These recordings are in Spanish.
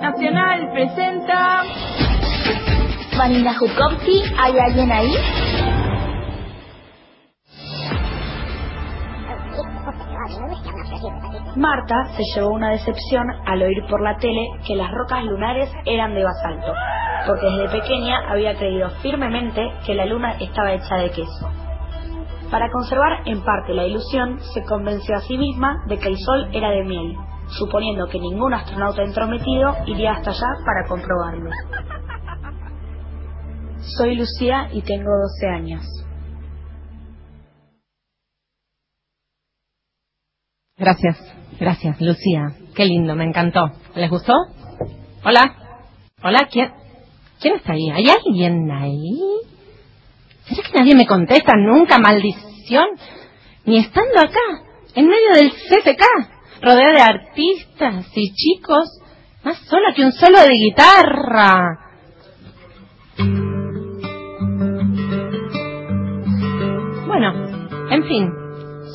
Nacional presenta. Vanina Jukovsky, ¿hay alguien ahí? Marta se llevó una decepción al oír por la tele que las rocas lunares eran de basalto, porque desde pequeña había creído firmemente que la luna estaba hecha de queso. Para conservar en parte la ilusión, se convenció a sí misma de que el sol era de miel, suponiendo que ningún astronauta entrometido iría hasta allá para comprobarlo. Soy Lucía y tengo 12 años. Gracias, gracias, Lucía. Qué lindo, me encantó. ¿Les gustó? Hola. Hola, ¿quién? ¿Quién está ahí? ¿Hay alguien ahí? ¿Será que nadie me contesta nunca, maldición? Ni estando acá, en medio del CCK, rodeada de artistas y chicos, más sola que un solo de guitarra. Bueno, en fin,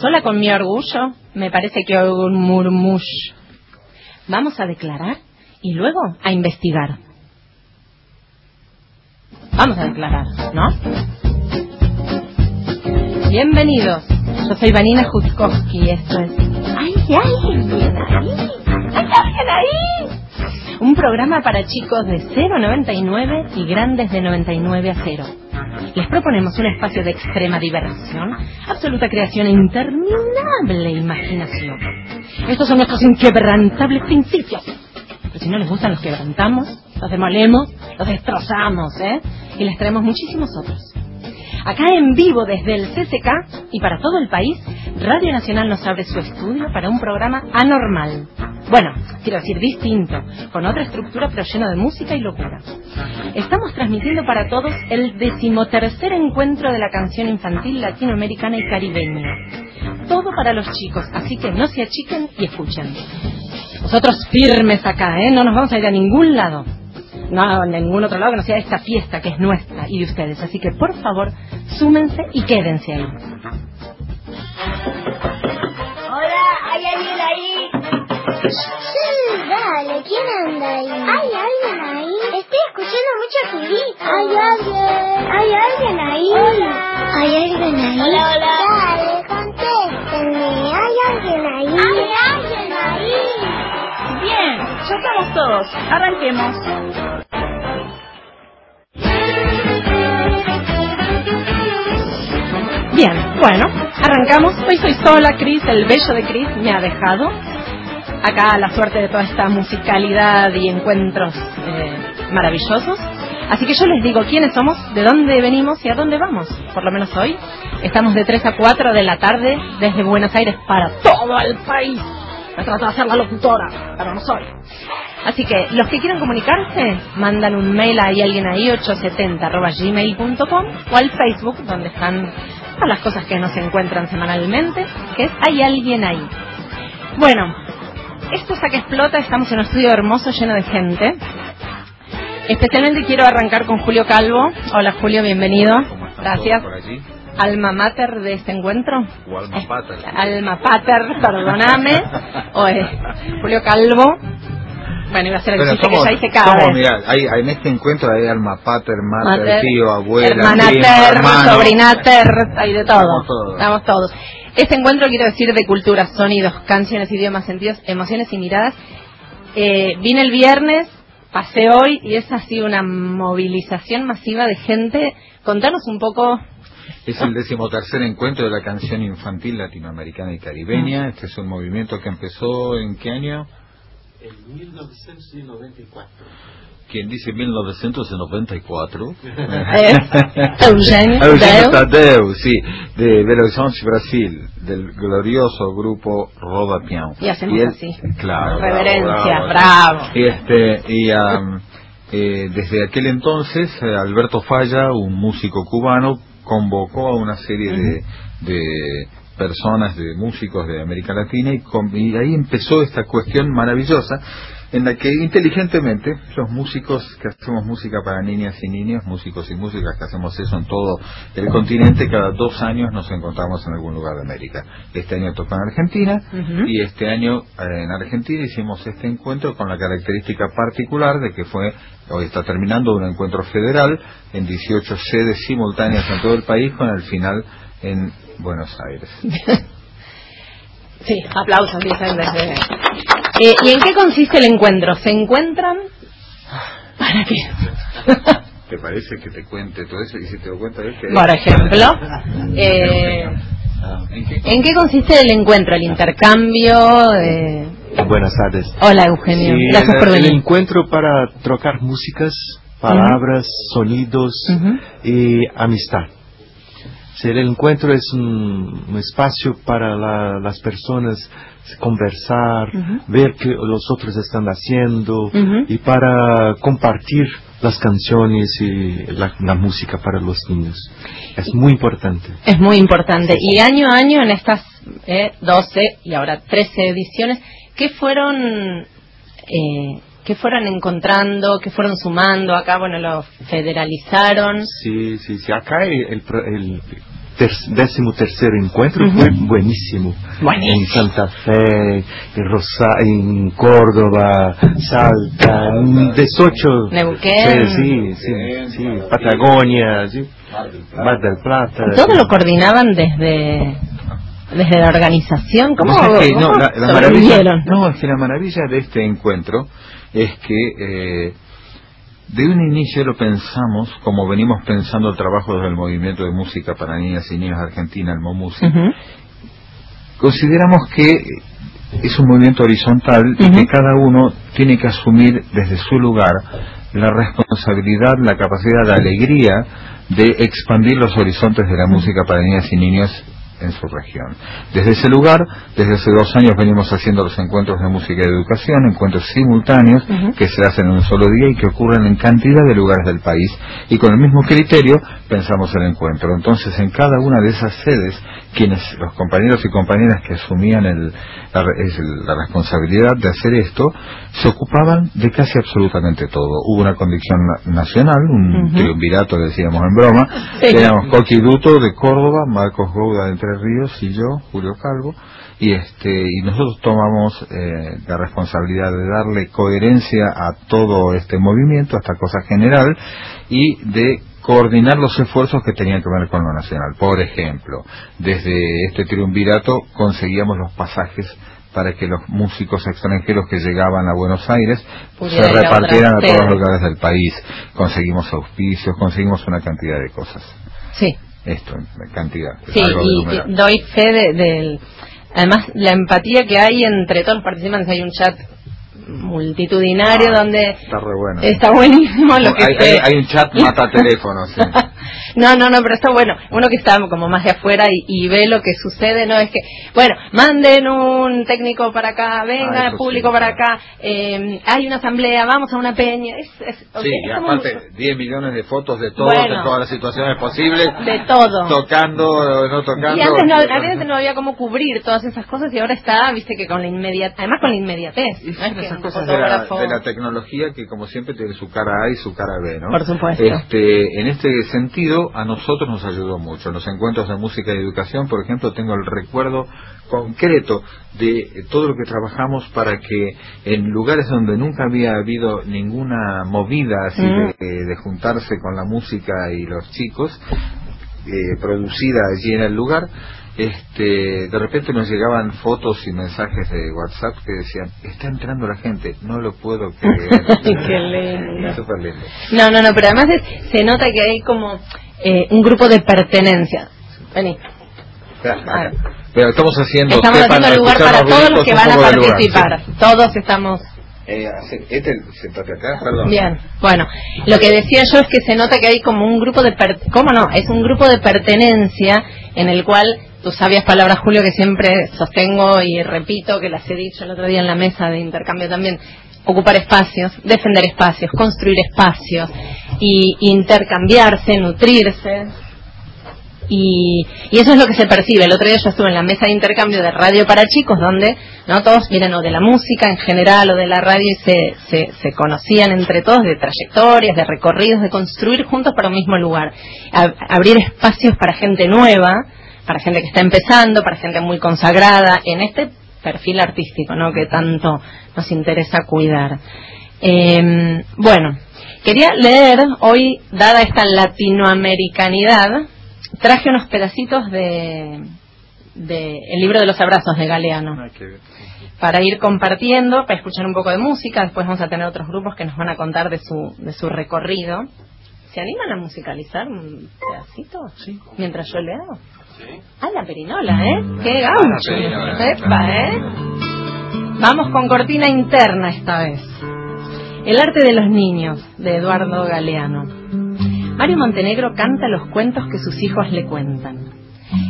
sola con mi orgullo, me parece que oigo un murmullo. Vamos a declarar y luego a investigar. Vamos a declarar, ¿no? Bienvenidos. Yo soy Vanina Jutkowski y esto es... ¡Ay, alguien ahí! ¡Hay alguien ahí! Un programa para chicos de 0 a 99 y grandes de 99 a 0. Les proponemos un espacio de extrema diversión, absoluta creación e interminable imaginación. Estos son nuestros inquebrantables principios. Pero si no les gustan, los quebrantamos, los demolemos, los destrozamos, ¿eh? Y les traemos muchísimos otros. Acá en vivo desde el CCK y para todo el país, Radio Nacional nos abre su estudio para un programa anormal. Bueno, quiero decir distinto, con otra estructura pero lleno de música y locura. Estamos transmitiendo para todos el decimotercer encuentro de la canción infantil latinoamericana y caribeña. Todo para los chicos, así que no se achiquen y escuchen. Nosotros firmes acá, ¿eh? No nos vamos a ir a ningún lado no a ningún otro lado que no sea esta fiesta que es nuestra y de ustedes. Así que por favor, súmense y quédense ahí. Sí, dale, ¿quién anda ahí? ¿Hay alguien ahí? Estoy escuchando mucho ruidito. ¿Hay alguien? ¿Hay alguien ahí? Hola. ¿Hay alguien ahí? Hola, hola. Dale, contéstenme. ¿Hay alguien ahí? ¿Hay alguien ahí? Bien, ya estamos todos. Arranquemos. Bien, bueno, arrancamos. Hoy soy sola, Cris, el bello de Cris me ha dejado. Acá la suerte de toda esta musicalidad y encuentros eh, maravillosos. Así que yo les digo quiénes somos, de dónde venimos y a dónde vamos. Por lo menos hoy estamos de 3 a 4 de la tarde desde Buenos Aires para todo el país. Me trato de hacer la locutora, pero no soy. Así que los que quieran comunicarse, mandan un mail a hay alguien ahí 870 o al Facebook donde están todas las cosas que nos encuentran semanalmente, que es hay alguien ahí. Bueno, esto es a que explota, estamos en un estudio hermoso lleno de gente. Especialmente quiero arrancar con Julio Calvo. Hola Julio, bienvenido. Gracias. Alma mater de este encuentro. O alma pater. Alma pater, perdóname. O es Julio Calvo. Bueno, iba a ser el chiste somos, que ya hice cada somos, vez. mirá, hay, en este encuentro hay alma pater, mater, Mater, tío, abuela, hermanater, primo, hermano. sobrinater, hay de todo. Estamos todos. Estamos todos. Este encuentro quiero decir de culturas, sonidos, canciones, idiomas, sentidos, emociones y miradas. Eh, vine el viernes, pasé hoy y es así una movilización masiva de gente. Contanos un poco. Es el decimotercer encuentro de la canción infantil latinoamericana y caribeña. Este es un movimiento que empezó en qué año? En 1994. Quien dice 1994. Eugenio Eugenio Tadeu. Tadeu, sí, de Belo Horizonte, Brasil, del glorioso grupo Roda. Y hacemos él- así. Claro. Reverencia, bravo, bravo. Y, este, y am, eh, desde aquel entonces, eh, Alberto Falla, un músico cubano, convocó a una serie de, de personas, de músicos de América Latina y, con- y ahí empezó esta cuestión maravillosa en la que inteligentemente los músicos que hacemos música para niñas y niños, músicos y músicas que hacemos eso en todo el continente, cada dos años nos encontramos en algún lugar de América. Este año tocó en Argentina y este año eh, en Argentina hicimos este encuentro con la característica particular de que fue, hoy está terminando un encuentro federal en 18 sedes simultáneas en todo el país con el final en Buenos Aires. Sí, aplausos. Eh, ¿Y en qué consiste el encuentro? ¿Se encuentran? ¿Para qué? ¿Te parece que te cuente todo eso? Y si te lo cuento es que... Por ejemplo, eh, ¿En qué ¿en qué consiste el encuentro? ¿El intercambio? eh, Buenas tardes. Hola, Eugenio. Sí, Gracias el, por el venir. encuentro para trocar músicas, palabras, sonidos Ujú. y amistad. El encuentro es un, un espacio para la- las personas conversar, Ujú. ver qué los otros están haciendo Ujú. y para compartir las canciones y la, la música para los niños. Es muy importante. Es muy importante. Y año a año en estas eh, 12 y ahora 13 ediciones, ¿qué fueron, eh, qué fueron encontrando, qué fueron sumando? Acá, bueno, lo federalizaron. Sí, sí, sí. Acá el, el, ter- décimo tercer encuentro Ujú. fue buenísimo. Buenísimo. En Santa Fe, en, Rosa en Córdoba, Salta, en 18. Neuquén. Sí, sí, sí, Patagonia, sí, Mar del Plata. Todo sí. lo coordinaban desde desde la organización. ¿Cómo, sabés que, no, cómo la, la maravilla, no, es que la maravilla de este encuentro es que eh, de un inicio lo pensamos como venimos pensando el trabajo del movimiento de música para niñas y niños de Argentina, el MOMUSI. Consideramos que es un movimiento horizontal y que cada uno tiene que asumir desde su lugar la responsabilidad, la capacidad, la alegría de expandir los horizontes de la música para niñas y niños en su región. Desde ese lugar, desde hace dos años venimos haciendo los encuentros de música y de educación, encuentros simultáneos que se hacen en un solo día y que ocurren en cantidad de lugares del país y con el mismo criterio pensamos el encuentro. Entonces, en cada una de esas sedes, quienes los compañeros y compañeras que asumían el- la, responsabilidad de hacer esto, se ocupaban de casi absolutamente todo. Hubo una condición na- nacional, un Ujú. triunvirato, decíamos en broma. Sí. Éramos Coqui Duto de Córdoba, Marcos Gouda de Entre Ríos y yo, Julio Calvo. Y, este, y nosotros tomamos eh, la responsabilidad de darle coherencia a todo este movimiento, a esta cosa general, y de coordinar los esfuerzos que tenían que ver con lo nacional. Por ejemplo, desde este triunvirato conseguíamos los pasajes para que los músicos extranjeros que llegaban a Buenos Aires se repartieran a todos los lugares del país. Conseguimos auspicios, conseguimos una cantidad de cosas. Sí. Esto, en cantidad. Sí, algo de y, y doy fe de- del... Además, la empatía que hay entre todos los participantes. Hay un chat multitudinario Ah, donde Está re bueno. está buenísimo lo que hay, hay- hay un chat mata teléfonos. sí. no, no, no, pero está bueno. Uno que está como más de afuera y, y ve lo que sucede, no es que, bueno, manden un técnico para acá, venga, Ah, público sí, para claro. acá, eh, hay una asamblea, vamos a una peña. Es, Sí, es aparte un- 10 millones de fotos de Bueno. de todas las situaciones posibles, de todo. tocando, no tocando. Y antes no, antes no había cómo cubrir todas esas cosas y ahora está, viste que con la inmediatez, además con la inmediatez. Y no son es que esas cosas de la, de la tecnología que como siempre tiene su cara A y su cara B, ¿no? Por supuesto. Este, en este sentido, a nosotros nos ayudó mucho. En los encuentros de música y educación, por ejemplo, tengo el recuerdo concreto de todo lo que trabajamos para que en lugares donde nunca había habido ninguna movida así Mm. de, de juntarse con la música y los chicos, eh, producida allí en el lugar, este, de repente nos llegaban fotos y mensajes de WhatsApp que decían, está entrando la gente, no lo puedo creer. Qué lindo. Súper lindo. No, no, no, pero además es- se nota que hay como eh, un grupo de pertenencia. Vení. Espera, acá. Pero estamos haciendo, Estamos haciendo lugar para todos los que van a lugar, participar. sí. Todos estamos Eh, este, sentate acá, perdón. bien. Bueno, lo que decía yo es que se nota que hay como un grupo de per- ¿cómo no? Es un grupo de pertenencia en el cual tus sabias palabras, Julio, que siempre sostengo y repito, que las he dicho el otro día en la mesa de intercambio también, ocupar espacios, defender espacios, construir espacios y intercambiarse, nutrirse. Y, y eso es lo que se percibe. El otro día yo estuve en la mesa de intercambio de radio para chicos, donde no todos vienen o de la música en general o de la radio y se, se, se conocían entre todos de trayectorias, de recorridos, de construir juntos para un mismo lugar. A- abrir espacios para gente nueva, para gente que está empezando, para gente muy consagrada en este perfil artístico, ¿no? Que tanto nos interesa cuidar. Eh, bueno, quería leer hoy, dada esta latinoamericanidad, traje unos pedacitos de, de el libro de los abrazos de Galeano para ir compartiendo, para escuchar un poco de música. Después vamos a tener otros grupos que nos van a contar de su, de su recorrido. ¿Se animan a musicalizar un pedacito? Sí. Mientras yo leo. Ah, la perinola, ¿eh? ¡Qué perinola. Epa, ¿eh? Vamos con cortina interna esta vez. El arte de los niños, de Eduardo Galeano. Mario Montenegro canta los cuentos que sus hijos le cuentan.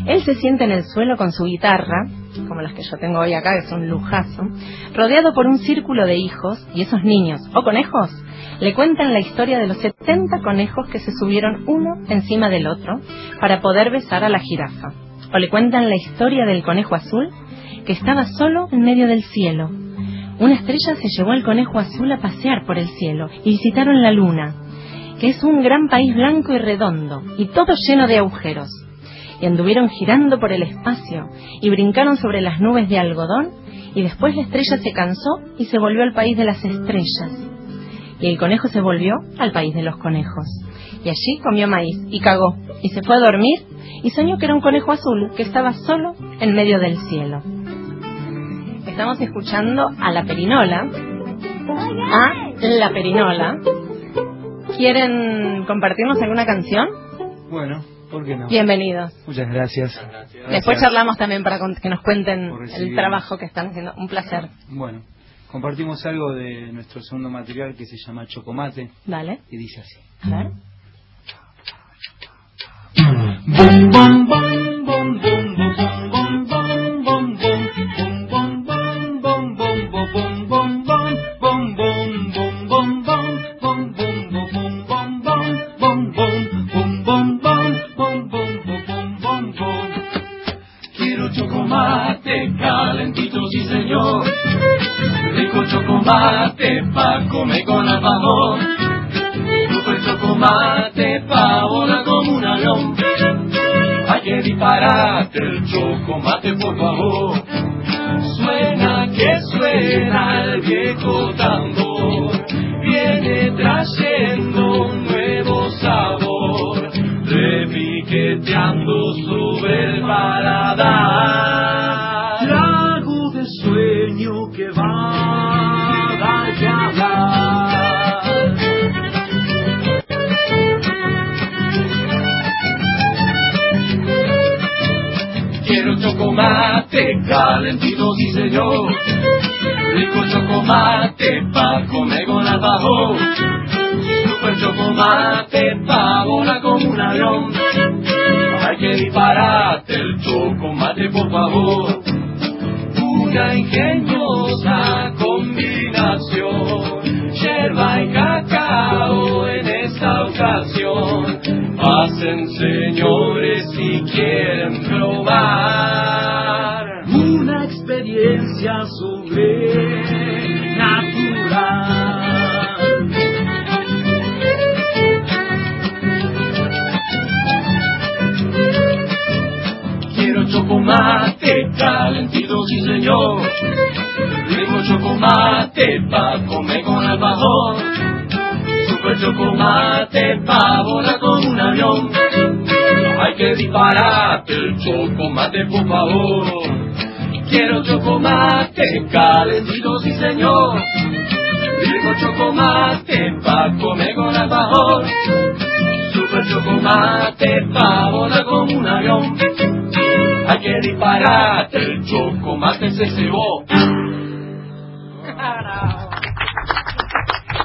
Él se sienta en el suelo con su guitarra, como las que yo tengo hoy acá, que es un lujazo, rodeado por un círculo de hijos, y esos niños, o conejos, le cuentan la historia de los 70 conejos que se subieron uno encima del otro para poder besar a la jirafa. O le cuentan la historia del conejo azul que estaba solo en medio del cielo. Una estrella se llevó al conejo azul a pasear por el cielo y visitaron la luna, que es un gran país blanco y redondo, y todo lleno de agujeros. Y anduvieron girando por el espacio, y brincaron sobre las nubes de algodón, y después la estrella se cansó y se volvió al país de las estrellas. Y el conejo se volvió al país de los conejos. Y allí comió maíz y cagó, y se fue a dormir, y soñó que era un conejo azul que estaba solo en medio del cielo. Estamos escuchando a la perinola, a la perinola. ¿Quieren compartirnos alguna canción? Bueno, ¿por qué no? Bienvenidos. Muchas gracias. Después Gracias. charlamos también para que nos cuenten el trabajo que están haciendo. Un placer. Bueno, compartimos algo de nuestro segundo material que se llama Chocomate Dale. y dice así. A ver. Bum, bum, bum, chocolate pa' comer con alfajor. Super chocolate pa' volar como un avión. Hay que dispararte el chocolate, por favor. Suena que suena el viejo tambor. Calentito, sí señor. Rico chocolate pa' comer con alfajor. Super chocolate pa' volar como un avión. Hay que dispararte el chocolate, por favor. Una ingeniosa combinación. Yerba y cacao en esta ocasión. Pasen señores si quieren señor. Rico chocolate pa' comer con alfajor. Super chocolate pa' volar con un avión. Hay que dispararte el chocolate, por favor. Quiero chocolate calentito, sí señor. Rico chocolate pa' comer con alfajor. Super chocolate pa' volar como un avión. Hay que dispararte el chocolate se cebó.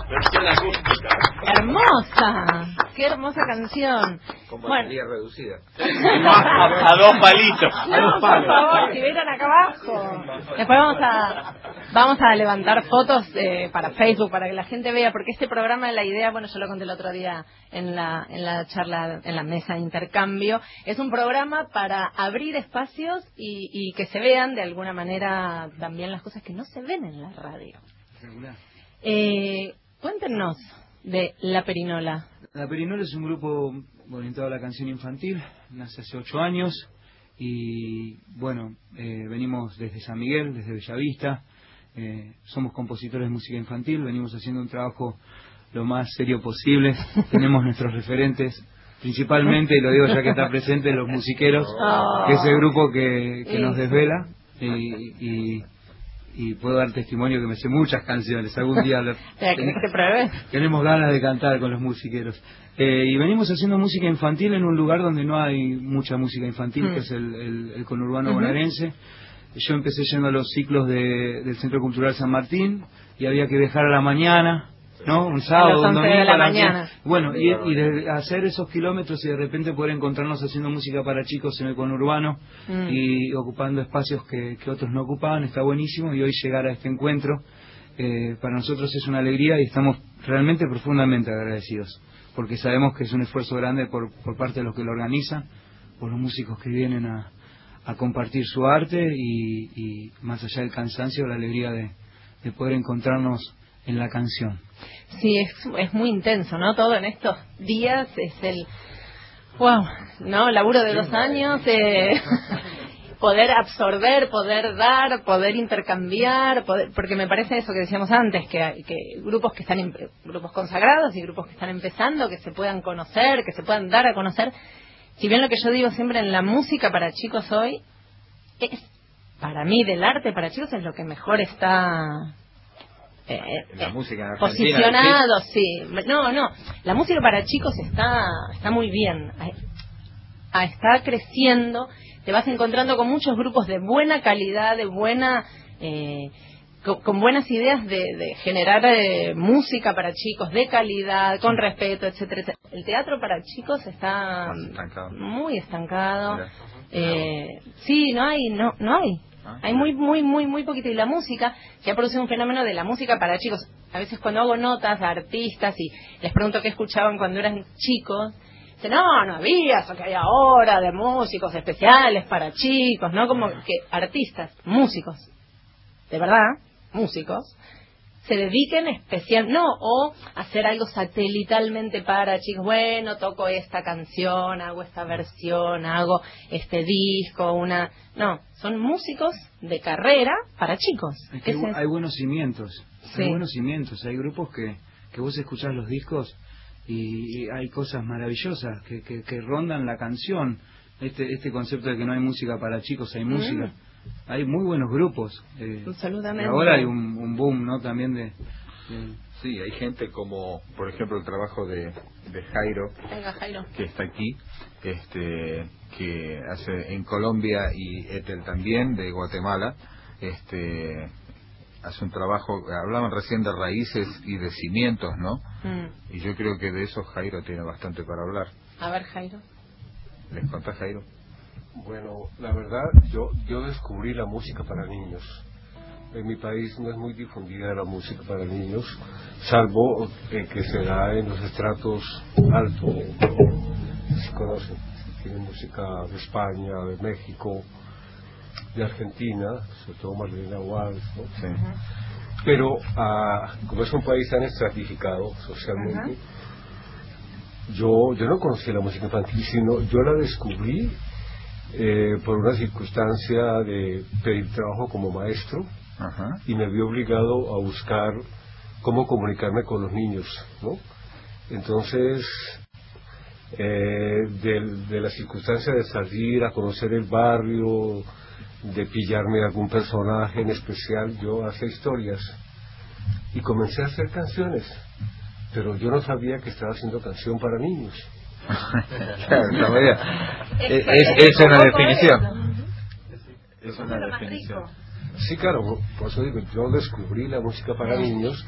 Versión acústica. Hermosa. Qué hermosa canción. Con Bueno. batería reducida. A, a dos palitos. No, por favor, si vieran acá abajo. Después vamos a, Vamos a levantar fotos eh, para Facebook, para que la gente vea, porque este programa, la idea, bueno, yo lo conté el otro día en la, en la charla, en la mesa de intercambio, es un programa para abrir espacios y, y que se vean de alguna manera también las cosas que no se ven en la radio. Eh, cuéntenos de La Perinola. La Perinola es un grupo orientado a la canción infantil, nace hace ocho años y bueno, eh, venimos desde San Miguel, desde Bellavista, eh, somos compositores de música infantil, venimos haciendo un trabajo lo más serio posible, tenemos nuestros referentes, principalmente, y lo digo ya que está presente, los musiqueros, que es el grupo que, que nos desvela y, y, y puedo dar testimonio que me sé muchas canciones, algún día tenemos ganas de cantar con los musiqueros. Eh, y venimos haciendo música infantil en un lugar donde no hay mucha música infantil, Mm. que es el, el- el conurbano Ujú. bonaerense. Yo empecé yendo a los ciclos de- del Centro Cultural San Martín y había que viajar a la mañana, ¿no? Un sábado, un 11 de domingo. la mañana. 10. Bueno, y, y de hacer esos kilómetros y de repente poder encontrarnos haciendo música para chicos en el conurbano Mm. y ocupando espacios que, que otros no ocupaban, está buenísimo y hoy llegar a este encuentro eh, para nosotros es una alegría y estamos realmente profundamente agradecidos porque sabemos que es un esfuerzo grande por, por parte de los que lo organizan, por los músicos que vienen a, a compartir su arte y, y más allá del cansancio, la alegría de, de poder encontrarnos en la canción. Sí, es, es muy intenso, ¿no? Todo en estos días es el... ¡Wow! ¿No? Laburo de dos años, eh, poder absorber, poder dar, poder intercambiar, poder- porque me parece eso que decíamos antes, que, que grupos que están, em- grupos consagrados y grupos que están empezando, que se puedan conocer, que se puedan dar a conocer. Si bien lo que yo digo siempre en la música para chicos hoy, es, para mí, del arte para chicos es lo que mejor está eh, La eh, música posicionado, sí. No, no, la música para chicos está está muy bien, Ah, ah, está creciendo, te vas encontrando con muchos grupos de buena calidad, de buena eh, con, con buenas ideas de, de generar eh, música para chicos de calidad, con respeto, etcétera, etcétera. El teatro para chicos está estancado. muy estancado. Mira. Eh, sí, no hay, no, no hay. Ah. Hay muy, muy, muy, muy poquito. Y la música, se ha producido un fenómeno de la música para chicos. A veces cuando hago notas a artistas y les pregunto qué escuchaban cuando eran chicos, dicen, no, no había eso que hay ahora de músicos especiales para chicos, ¿no? Como que artistas, músicos, de verdad, músicos, se dediquen especial, no, o hacer algo satelitalmente para chicos, bueno, toco esta canción, hago esta versión, hago este disco, una... No, son músicos de carrera para chicos. Es que Ese hay, buenos cimientos, Sí. hay buenos cimientos, hay grupos que, que vos escuchás los discos y, y hay cosas maravillosas que, que, que rondan la canción. Este, este concepto de que no hay música para chicos, hay música. Hay muy buenos grupos. eh, Absolutamente. y ahora hay un, un boom, ¿no? También de... de- Sí, hay gente como, por ejemplo, el trabajo de, de Jairo, Venga, Jairo. que está aquí, este, que hace en Colombia y Etel también, de Guatemala, este, hace un trabajo, hablaban recién de raíces y de cimientos, ¿no? Mm. Y yo creo que de eso Jairo tiene bastante para hablar. A ver, Jairo. ¿Les contás, Jairo? Bueno, la verdad, yo, yo descubrí la música para niños. En mi país no es muy difundida la música para niños, salvo eh, que se da en los estratos altos. Se conoce, tiene música de España, de México, de Argentina, sobre todo Marlene Walsh, ¿no? Sí. Pero ah, como es un país tan estratificado socialmente, yo, yo no conocía la música infantil, sino yo la descubrí eh, por una circunstancia de pedir trabajo como maestro Ajá. y me vi obligado a buscar cómo comunicarme con los niños, ¿no? Entonces, eh, del- de, la circunstancia de salir a conocer el barrio, de pillarme algún personaje en especial, yo hacía historias y comencé a hacer canciones, pero yo no sabía que estaba haciendo canción para niños. Claro, bien. Es, es- es una definición. Es una definición. Sí, claro, por eso digo, yo descubrí la música para niños,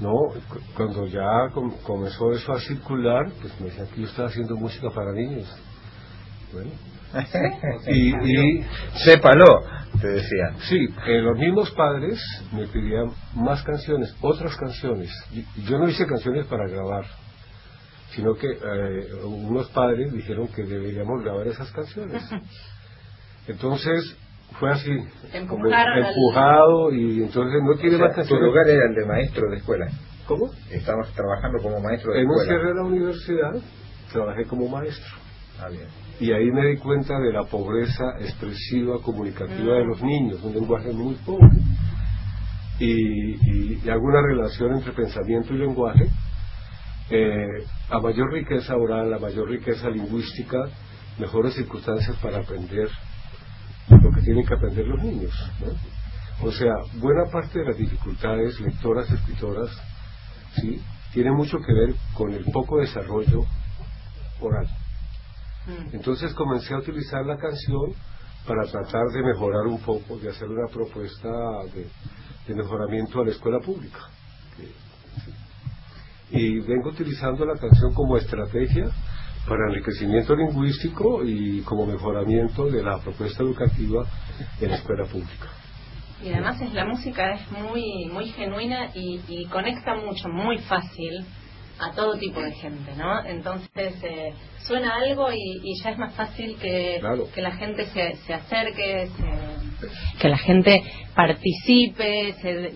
¿no? Cu- Cuando ya com- comenzó eso a circular, pues me decían que yo estaba haciendo música para niños. Bueno, y, y Sépalo, te decía. Sí, eh, los mismos padres me pedían más canciones, otras canciones. Yo no hice canciones para grabar, sino que eh, unos padres dijeron que deberíamos grabar esas canciones. Entonces fue así, como al- empujado y entonces no O tiene sea, más tu canciones. lugar era el de maestro de escuela. ¿Cómo? Estabas trabajando como maestro de En un escuela. cierre de la universidad trabajé como maestro. Ah, bien. Y ahí me di cuenta de la pobreza expresiva, comunicativa de los niños, un lenguaje muy pobre. Y, y, y hago una relación entre pensamiento y lenguaje. Eh, a mayor riqueza oral, a mayor riqueza lingüística, mejores circunstancias para aprender lo que tienen que aprender los niños. ¿no? O sea, buena parte de las dificultades lectoras, escritoras, ¿sí? tiene mucho que ver con el poco desarrollo oral. Entonces comencé a utilizar la canción para tratar de mejorar un poco, de hacer una propuesta de, de mejoramiento a la escuela pública. Y vengo utilizando la canción como estrategia para enriquecimiento lingüístico y como mejoramiento de la propuesta educativa en la escuela pública. Y además es la música es muy muy genuina y, y conecta mucho, muy fácil a todo tipo de gente, ¿no? Entonces eh, suena algo y, y ya es más fácil que, Claro. que la gente se, se acerque, se- que la gente participe, se,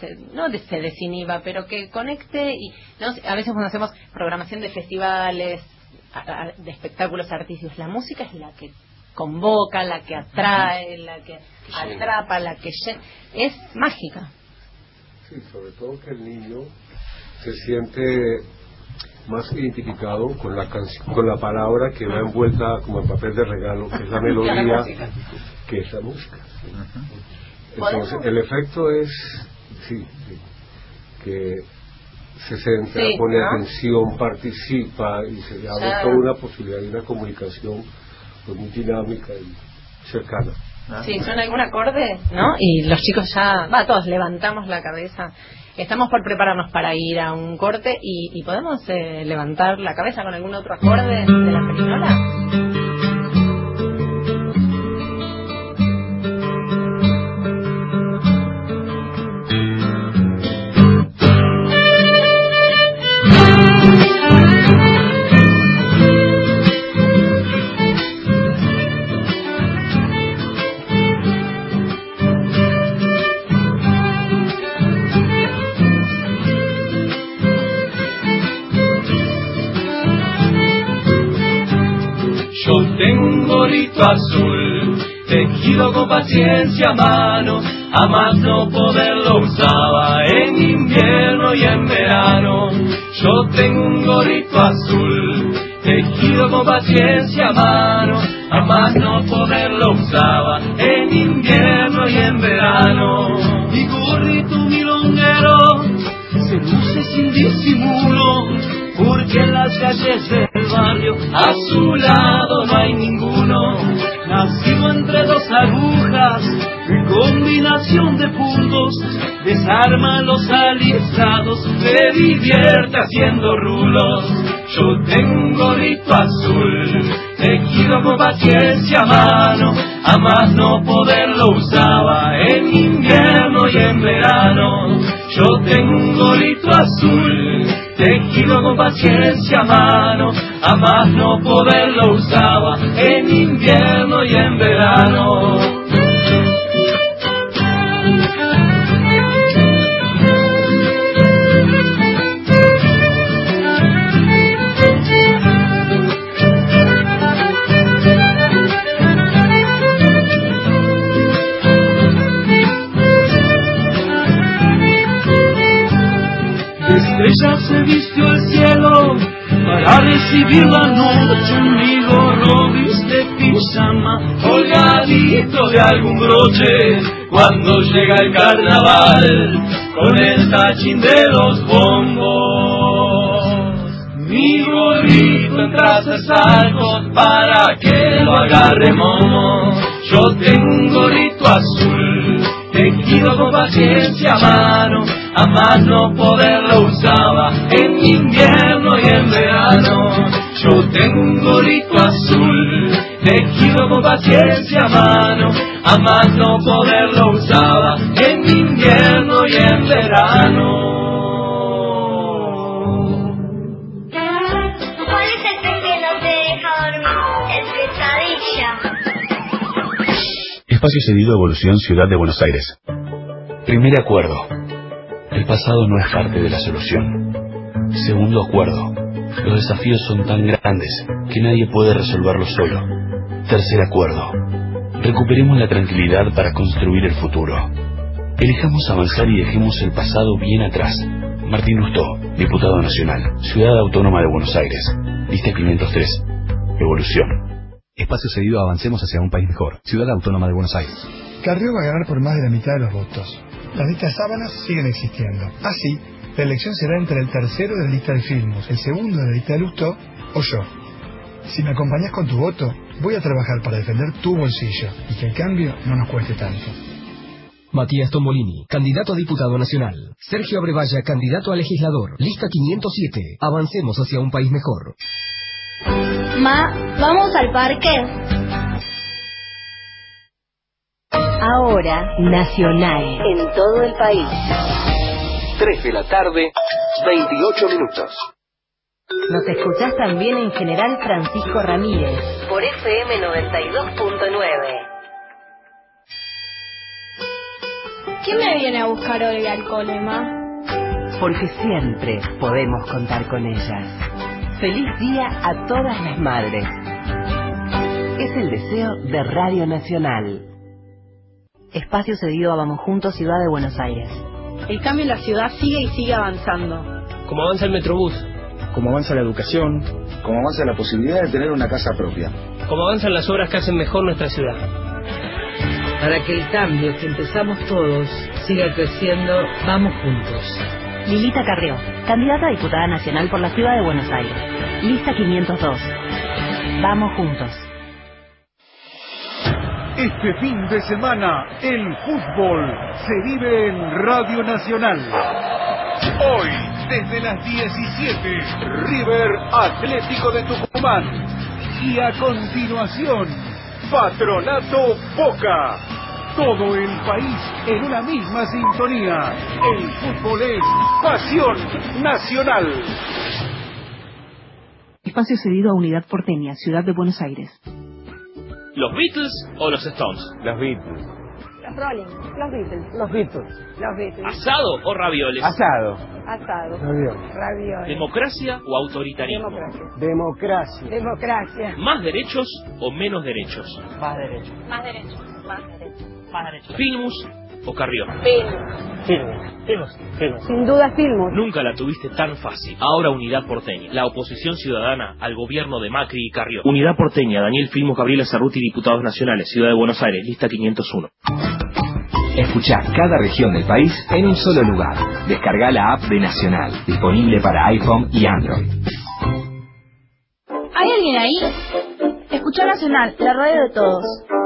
se- no de- se desinhiba, pero que conecte y ¿no? a veces cuando hacemos programación de festivales, a- a- de espectáculos artísticos, la música es la que convoca, la que atrae, la que atrapa, la que es mágica. Sí, sobre todo que el niño se siente más identificado con la canción, con la palabra que va envuelta como en papel de regalo, que es la melodía, que es la música. Entonces, el efecto es, sí, sí, que se centra, Sí, pone ¿no? atención, participa y se le abre Claro. toda una posibilidad de una comunicación pues, muy dinámica y cercana. Sí, suena algún acorde, ¿no? Y los chicos ya, va, todos levantamos la cabeza. Estamos por prepararnos para ir a un corte y, y podemos eh, levantar la cabeza con algún otro acorde de la perinola. Con paciencia a mano, a más no poderlo usaba en invierno y en verano. Yo tengo un gorrito azul, tejido con paciencia a mano, a más no poderlo usaba en invierno y en verano. Mi gorrito milonguero se luce sin disimulo, porque en las calles barrio a su lado no hay ninguno. Nacido entre dos agujas, combinación de puntos desarma los alistados, se divierte haciendo rulos. Yo tengo un azul, tejido con paciencia a mano, a más no poderlo usaba en invierno y en verano. Yo tengo un gorrito azul, tejido con paciencia a mano, a más no poderlo usaba en invierno y en verano. Estrellas se vistió para recibir la noche. Mi gorro viste pijama, colgadito de algún broche. Cuando llega el carnaval, con el tachín de los bombos. Mi gorrito en traces altos para que lo agarre momo. Yo tengo un gorrito azul, tejido con paciencia a mano, a más no poderlo usaba en invierno y en verano. Yo tengo un gorrito azul, tejido con paciencia a mano, a más no poder lo usaba en invierno y en verano. ¿Cuál es el pez que no te deja dormir? El pesadilla. Espacio cedido Evolución Ciudad de Buenos Aires. Primer acuerdo. El pasado no es parte de la solución. Segundo acuerdo. Los desafíos son tan grandes que nadie puede resolverlos solo. Tercer acuerdo. Recuperemos la tranquilidad para construir el futuro. Elijamos avanzar y dejemos el pasado bien atrás. Martín Lustó, Diputado Nacional, Ciudad Autónoma de Buenos Aires, lista 503. Evolución. Espacio cedido Avancemos hacia un país mejor. Ciudad Autónoma de Buenos Aires. Carrió va a ganar por más de la mitad de los votos. Las listas sábanas siguen existiendo. Así, la elección será entre el tercero de la lista de Filmos, el segundo de la lista de Lustó o yo. Si me acompañas con tu voto, voy a trabajar para defender tu bolsillo y que el cambio no nos cueste tanto. Matías Tombolini, candidato a diputado nacional. Sergio Abrevaya, candidato a legislador. Lista 507. Avancemos hacia un país mejor. Ma, ¿vamos al parque? Ahora, nacional. En todo el país. 3 de la tarde, 28 minutos. Nos escuchás también en General Francisco Ramírez. Por FM 92.9. ¿Quién me viene a buscar hoy al cole, ma? Porque siempre podemos contar con ellas. Feliz día a todas las madres. Es el deseo de Radio Nacional. Espacio cedido a Vamos Juntos, Ciudad de Buenos Aires. El cambio en la ciudad sigue y sigue avanzando. Como avanza el Metrobús, Como avanza la educación, como avanza la posibilidad de tener una casa propia. como avanzan las obras que hacen mejor nuestra ciudad. Para que el cambio que empezamos todos siga creciendo, vamos juntos. Lilita Carrió, candidata a diputada nacional por la Ciudad de Buenos Aires. Lista 502. Vamos juntos. Este fin de semana, el fútbol se vive en Radio Nacional. Hoy, desde las 17, River Atlético de Tucumán. Y a continuación, Patronato Boca. Todo el país en una misma sintonía. El fútbol es pasión nacional. Espacio cedido a Unidad Porteña, Ciudad de Buenos Aires. ¿Los Beatles o los Stones? Los Beatles. Los Rolling, los Beatles. Los Beatles. Los Beatles. ¿Asado o ravioles? Asado. Asado. Ravioles. Ravioles. ¿Democracia o autoritarismo? Democracia. Democracia. Democracia. ¿Más derechos o menos derechos? Más derecho. Más derechos. Más derechos. Más derechos. ¿Filmus o Carrión? Filmus. Filmus. Sin duda Filmus. Nunca la tuviste tan fácil. Ahora Unidad Porteña, la oposición ciudadana al gobierno de Macri y Carrión. Unidad Porteña, Daniel Filmus, Gabriela Cerruti, diputados nacionales, Ciudad de Buenos Aires, lista 501. Escuchá cada región del país en un solo lugar. Descarga la app de Nacional, disponible para iPhone y Android. ¿Hay alguien ahí? Escucha Nacional, la radio de todos.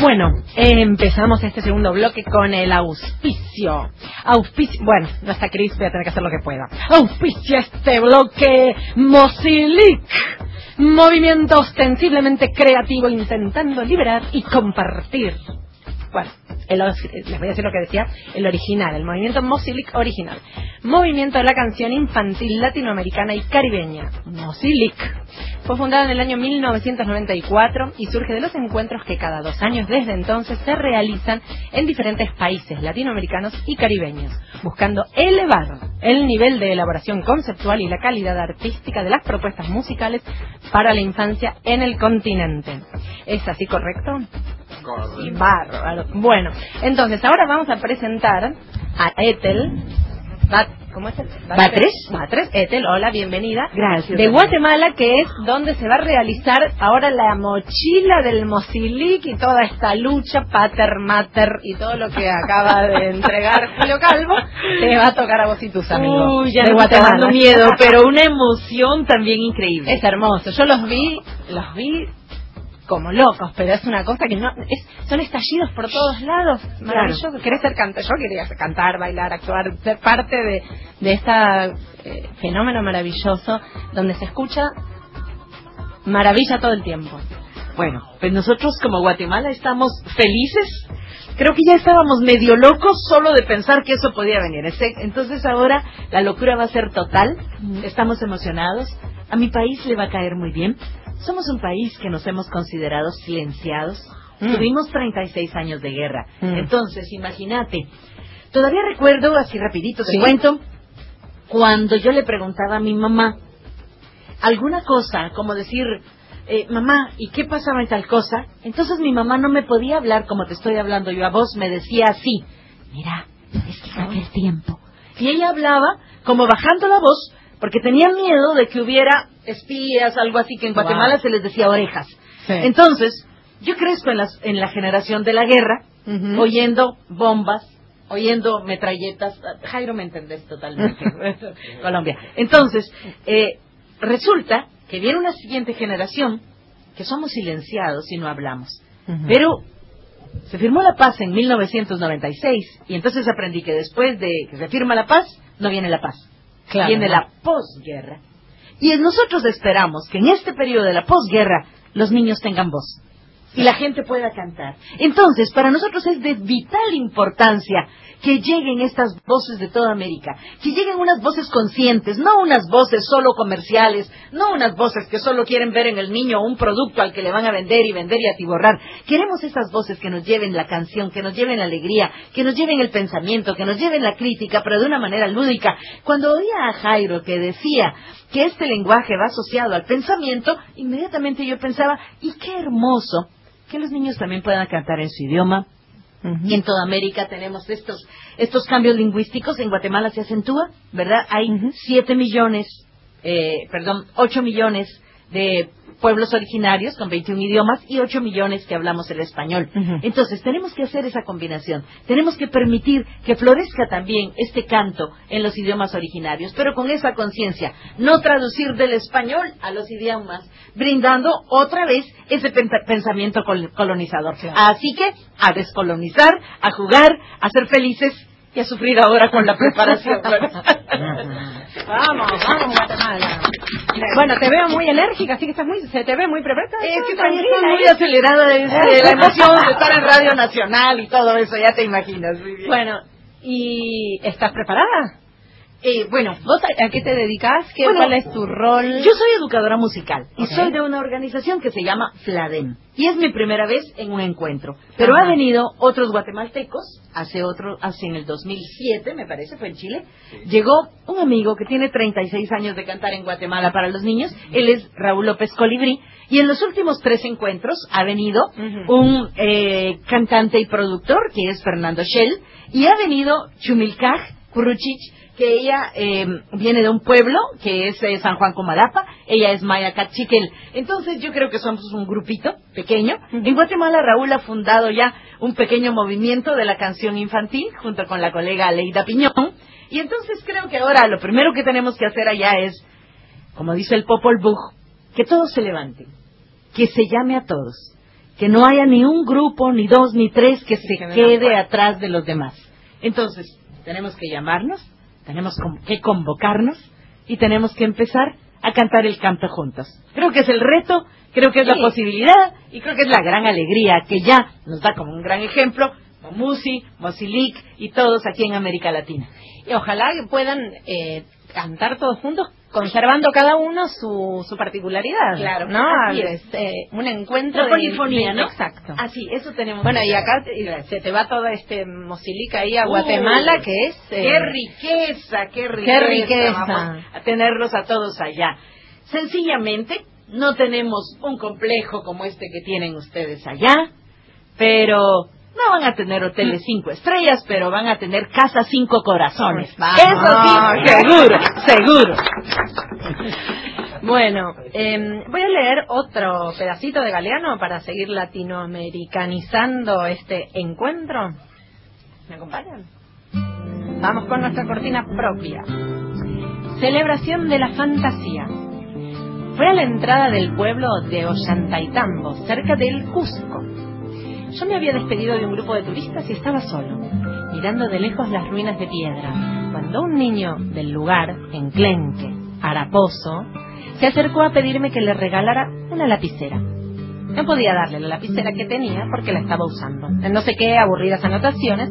Bueno, empezamos este segundo bloque con el auspicio. Auspicio, bueno, no está Cris, voy a tener que hacer lo que pueda. Auspicia este bloque Mosilic. Movimiento ostensiblemente creativo intentando liberar y compartir. Bueno, el- les voy a decir lo que decía, el original, el movimiento Mosilic original. Movimiento de la canción infantil latinoamericana y caribeña, Mosilic. Fue fundado en el año 1994 y surge de los encuentros que cada dos años desde entonces se realizan en diferentes países latinoamericanos y caribeños, buscando elevar el nivel de elaboración conceptual y la calidad artística de las propuestas musicales para la infancia en el continente. ¿Es así correcto? Bárbaro. Bueno, entonces ahora vamos a presentar a Ethel. Bat- ¿Cómo es? el- Batres. Batres. Ethel, hola, bienvenida. Gracias. De Guatemala, que es donde se va a realizar ahora la mochila del Mosilic y toda esta lucha, pater, mater y todo lo que acaba de entregar Julio Calvo, te va a tocar a vos y tus amigos. Uy, ya de me está Guatemala. dando miedo, pero una emoción también increíble. Es hermoso. Yo los vi, los vi como locos, pero es una cosa que no es, son estallidos por todos lados, maravilloso. ¿Querés ser cantante? Yo quería cantar, bailar, actuar, ser parte de, de este fenómeno maravilloso donde se escucha maravilla todo el tiempo. Bueno, pues nosotros como Guatemala estamos felices. Creo que ya estábamos medio locos solo de pensar que eso podía venir. Entonces ahora la locura va a ser total. Estamos emocionados. A mi país le va a caer muy bien. Somos un país que nos hemos considerado silenciados. Mm. Tuvimos 36 años de guerra. Mm. Entonces, imagínate. Todavía recuerdo, así rapidito te Sí. cuento, cuando yo le preguntaba a mi mamá alguna cosa, como decir, eh, mamá, ¿y qué pasaba en tal cosa? Entonces mi mamá no me podía hablar como te estoy hablando yo a vos, me decía así, mira, es que saque el tiempo. Y ella hablaba como bajando la voz, porque tenía miedo de que hubiera espías, algo así, que en Wow. Guatemala se les decía orejas. Sí. Entonces, yo crezco en, las- en la generación de la guerra, oyendo bombas, oyendo metralletas. Jairo me entendés totalmente. Colombia. Entonces, eh, resulta que viene una siguiente generación que somos silenciados y no hablamos. Pero se firmó la paz en 1996 y entonces aprendí que después de que se firma la paz, no viene la paz. Viene la posguerra. Y nosotros esperamos que en este periodo de la posguerra los niños tengan voz y la gente pueda cantar. Entonces, para nosotros es de vital importancia que lleguen estas voces de toda América, que lleguen unas voces conscientes, no unas voces solo comerciales, no unas voces que solo quieren ver en el niño un producto al que le van a vender y vender y atiborrar. Queremos esas voces que nos lleven la canción, que nos lleven la alegría, que nos lleven el pensamiento, que nos lleven la crítica, pero de una manera lúdica. Cuando oía a Jairo que decía que este lenguaje va asociado al pensamiento, inmediatamente yo pensaba, y qué hermoso que los niños también puedan cantar en su idioma. Y en toda América tenemos estos, estos cambios lingüísticos. En Guatemala se acentúa, ¿verdad? Hay siete millones, eh, perdón, ocho millones de pueblos originarios con 21 idiomas y 8 millones que hablamos el español. Entonces, tenemos que hacer esa combinación. Tenemos que permitir que florezca también este canto en los idiomas originarios, pero con esa conciencia, no traducir del español a los idiomas, brindando otra vez ese pen- pensamiento col- colonizador. Así que, a descolonizar, a jugar, a ser felices y a sufrir ahora con la preparación. Vamos, vamos, Guatemala. Bueno, te veo muy enérgica, así que estás muy, se te ve muy preparada. Es que tranquila, estoy muy ¿eh? acelerada de, de la emoción de estar en Radio Nacional y todo eso, ya te imaginas. muy bien. Bueno, ¿y estás preparada? Eh, bueno, ¿Vos a, a qué te dedicas? ¿Qué, Bueno, ¿Cuál es tu rol? Yo soy educadora musical y soy de una organización que se llama FLADEN. Y es mi primera vez en un encuentro. Pero Ajá. ha venido otros guatemaltecos, hace otro, hace en el 2007, me parece, fue en Chile. Llegó un amigo que tiene 36 años de cantar en Guatemala para los niños. Él es Raúl López Colibrí. Y en los últimos tres encuentros ha venido un eh, cantante y productor que es Fernando Shell. Y ha venido Chumilcaj Curruchich, que ella eh, viene de un pueblo que es eh, San Juan Comalapa, ella es Maya Cachiquel. Entonces yo creo que somos un grupito pequeño. En Guatemala Raúl ha fundado ya un pequeño movimiento de la canción infantil junto con la colega Leida Piñón. Y entonces creo que ahora lo primero que tenemos que hacer allá es, como dice el Popol Vuh, que todos se levanten, que se llame a todos, que no haya ni un grupo, ni dos, ni tres que se quede atrás de los demás. Entonces, tenemos que llamarnos, tenemos que convocarnos y tenemos que empezar a cantar el canto juntos. Creo que es el reto, creo que es la posibilidad y creo que es la gran alegría que ya nos da como un gran ejemplo Momusi, Mosilic y todos aquí en América Latina. Y ojalá que puedan eh, cantar todos juntos, conservando cada uno su, su particularidad. Claro, ¿no? así es. Eh, un encuentro La polifonía, de- ¿no? Exacto. Así, eso tenemos. Bueno, y acá te- se te va todo este mosilica ahí a Guatemala, que es... eh, ¡Qué riqueza, qué riqueza! riqueza. Vamos a tenerlos a todos allá. Sencillamente, no tenemos un complejo como este que tienen ustedes allá, pero no van a tener hoteles cinco estrellas, pero van a tener casa cinco corazones. Vamos. Eso sí, seguro, seguro. Bueno, eh, voy a leer otro pedacito de Galeano para seguir latinoamericanizando este encuentro. ¿Me acompañan? Vamos con nuestra cortina propia. Celebración de la fantasía. Fue a la entrada del pueblo de Ollantaytambo, cerca del Cusco. Yo me había despedido de un grupo de turistas y estaba solo, mirando de lejos las ruinas de piedra, cuando un niño del lugar, enclenque, haraposo, se acercó a pedirme que le regalara una lapicera. No podía darle la lapicera que tenía porque la estaba usando. En no sé qué aburridas anotaciones,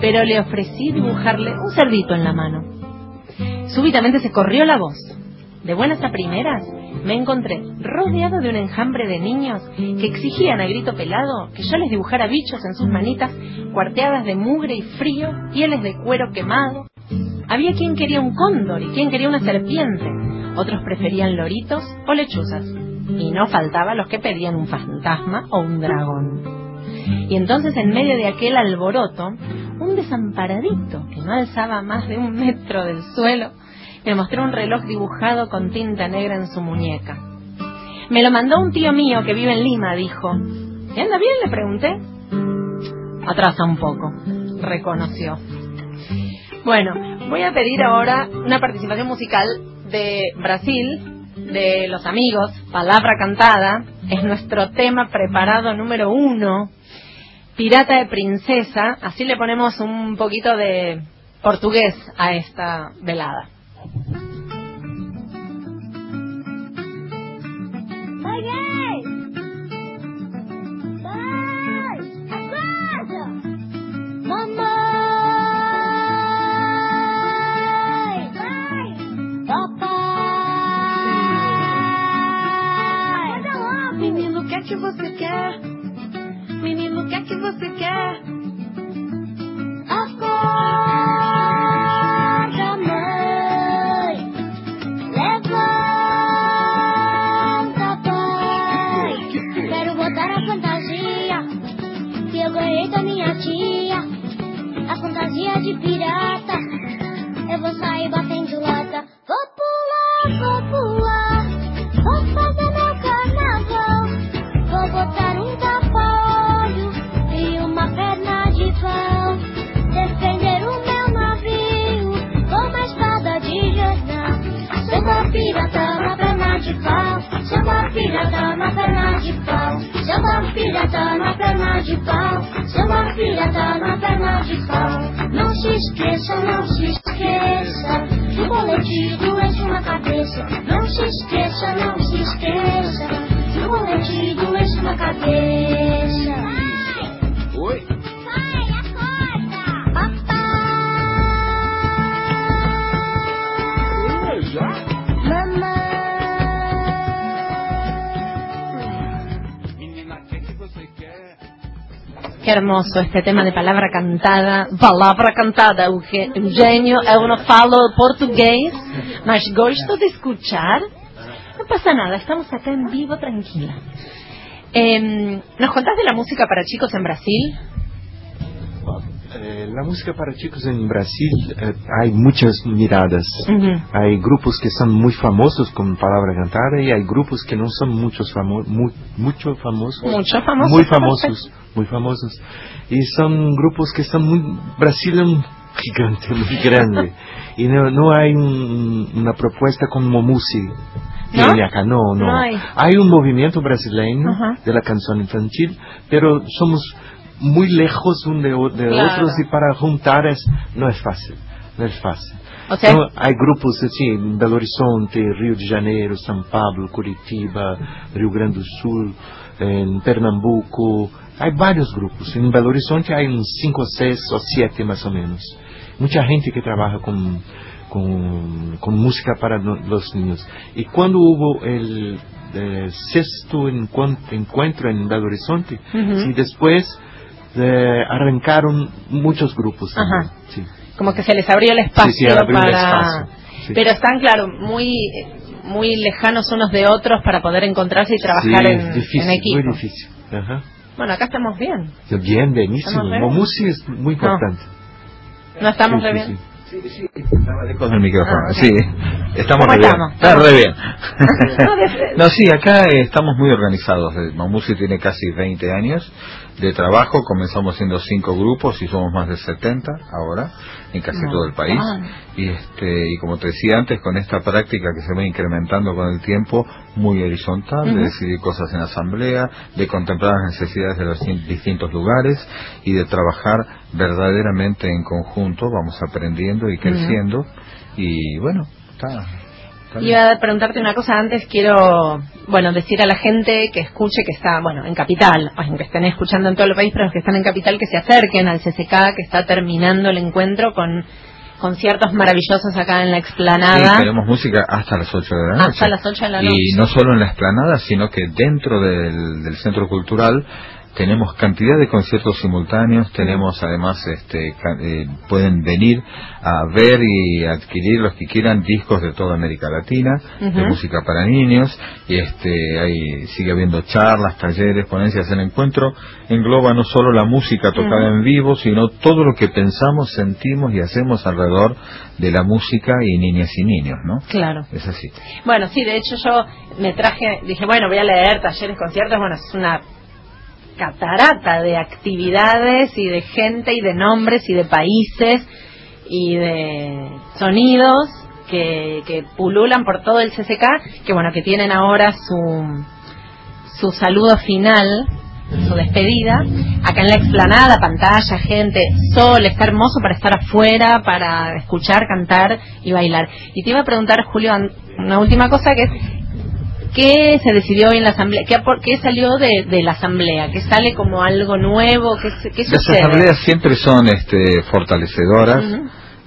pero le ofrecí dibujarle un cerdito en la mano. Súbitamente se corrió la voz. De buenas a primeras, me encontré rodeado de un enjambre de niños que exigían a grito pelado que yo les dibujara bichos en sus manitas, cuarteadas de mugre y frío, pieles de cuero quemado. Había quien quería un cóndor y quien quería una serpiente. Otros preferían loritos o lechuzas. Y no faltaba los que pedían un fantasma o un dragón. Y entonces en medio de aquel alboroto, un desamparadito que no alzaba más de un metro del suelo, me mostró un reloj dibujado con tinta negra en su muñeca. Me lo mandó un tío mío que vive en Lima, dijo. ¿Y anda bien? Le pregunté. Atrasa un poco, reconoció. Bueno, voy a pedir ahora una participación musical de Brasil, de los amigos, Palabra Cantada, es nuestro tema preparado número uno, Pirata de Princesa, así le ponemos un poquito de portugués a esta velada. Friday. Hermoso este tema de palabra cantada. Palavra cantada, Euge- Eugênio. Eu não falo português, mas gosto de escuchar. No pasa nada, estamos acá en vivo, tranquila. Em, ¿Nos contás de la música para chicos en Brasil? Eh, la música para chicos en Brasil eh, hay muchas miradas. Hay grupos que son muy famosos con palabra cantada y hay grupos que no son muchos famo mu- mucho famosos. Mucho famosos, Muy famosos, muy famosos. Y son grupos que son muy... Brasil es un gigante, muy grande. y no, no hay un- una propuesta como música. ¿No? Acá, no, no. No hay. un movimiento brasileño de la canción infantil, pero somos muy lejos un de, o- de Claro. otros y para juntar es, no es fácil, no es fácil. O sea- No, hay grupos así en Belo Horizonte, Rio de Janeiro, São Paulo, Curitiba, Rio Grande do Sul, en Pernambuco, hay varios grupos. En Belo Horizonte hay uns cinco, seis o siete más o menos. Mucha gente que trabaja con, con, con música para no- los niños. Y cuando hubo el eh, sexto encuent- encuentro en Belo Horizonte, Ujú. sí, después eh, arrancaron muchos grupos. también, Ajá. sí. Como que se les abrió el espacio Sí, sí, abrió el para... espacio, sí. Pero están, claro, muy muy lejanos unos de otros para poder encontrarse y trabajar Sí, en, difícil, en equipo. muy difícil. Ajá. Bueno, acá estamos bien. Bien, bienísimo. ¿Estamos música es muy importante. ¿No estamos Sí, re sí, bien? sí. Estaba lejos del micrófono, Ah, sí. Estamos ¿Cómo re bien. estamos? Está re bien. No, de- no, sí, acá eh, estamos muy organizados. Mamusi tiene casi 20 años de trabajo. Comenzamos siendo cinco grupos y somos más de 70 ahora en casi No. todo el país. Ah. Y, este, y como te decía antes, con esta práctica que se va incrementando con el tiempo, muy horizontal, de decidir cosas en asamblea, de contemplar las necesidades de los di- distintos lugares y de trabajar verdaderamente en conjunto, vamos aprendiendo y creciendo. Y bueno, está. Iba a preguntarte una cosa antes, quiero, bueno, decir a la gente que escuche que está, bueno, en Capital, que estén escuchando en todo el país, pero los que están en Capital que se acerquen al CCK, que está terminando el encuentro con conciertos maravillosos acá en la explanada. Sí, tenemos música hasta las 8 de la noche. Hasta las 8 de la noche. Y no solo en la explanada, sino que dentro del, del centro cultural tenemos cantidad de conciertos simultáneos, tenemos además, este, eh, pueden venir a ver y adquirir los que quieran discos de toda América Latina, de música para niños, y este, ahí sigue habiendo charlas, talleres, ponencias. El encuentro engloba no solo la música tocada en vivo, sino todo lo que pensamos, sentimos y hacemos alrededor de la música y niñas y niños, ¿no? Claro. Es así. Bueno, sí, de hecho yo me traje, dije, bueno, voy a leer talleres, conciertos, bueno, es una catarata de actividades y de gente y de nombres y de países y de sonidos que, que pululan por todo el CCK, que bueno, que tienen ahora su, su saludo final, su despedida, acá en la explanada, pantalla, gente, sol, está hermoso para estar afuera, para escuchar, cantar y bailar. Y te iba a preguntar, Julio, una última cosa que es, ¿qué se decidió hoy en la asamblea? ¿Qué, salió de, de la asamblea? ¿Qué sale como algo nuevo? ¿Qué, qué Las asambleas siempre son este, fortalecedoras.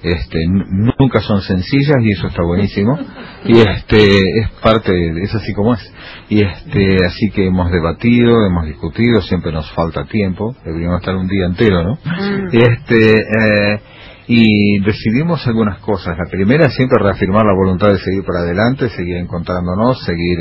Este, nunca son sencillas y eso está buenísimo y este es parte de- es así como es y este así que hemos debatido hemos discutido siempre nos falta tiempo deberíamos estar un día entero no este eh, y decidimos algunas cosas la primera siempre reafirmar la voluntad de seguir para adelante seguir encontrándonos seguir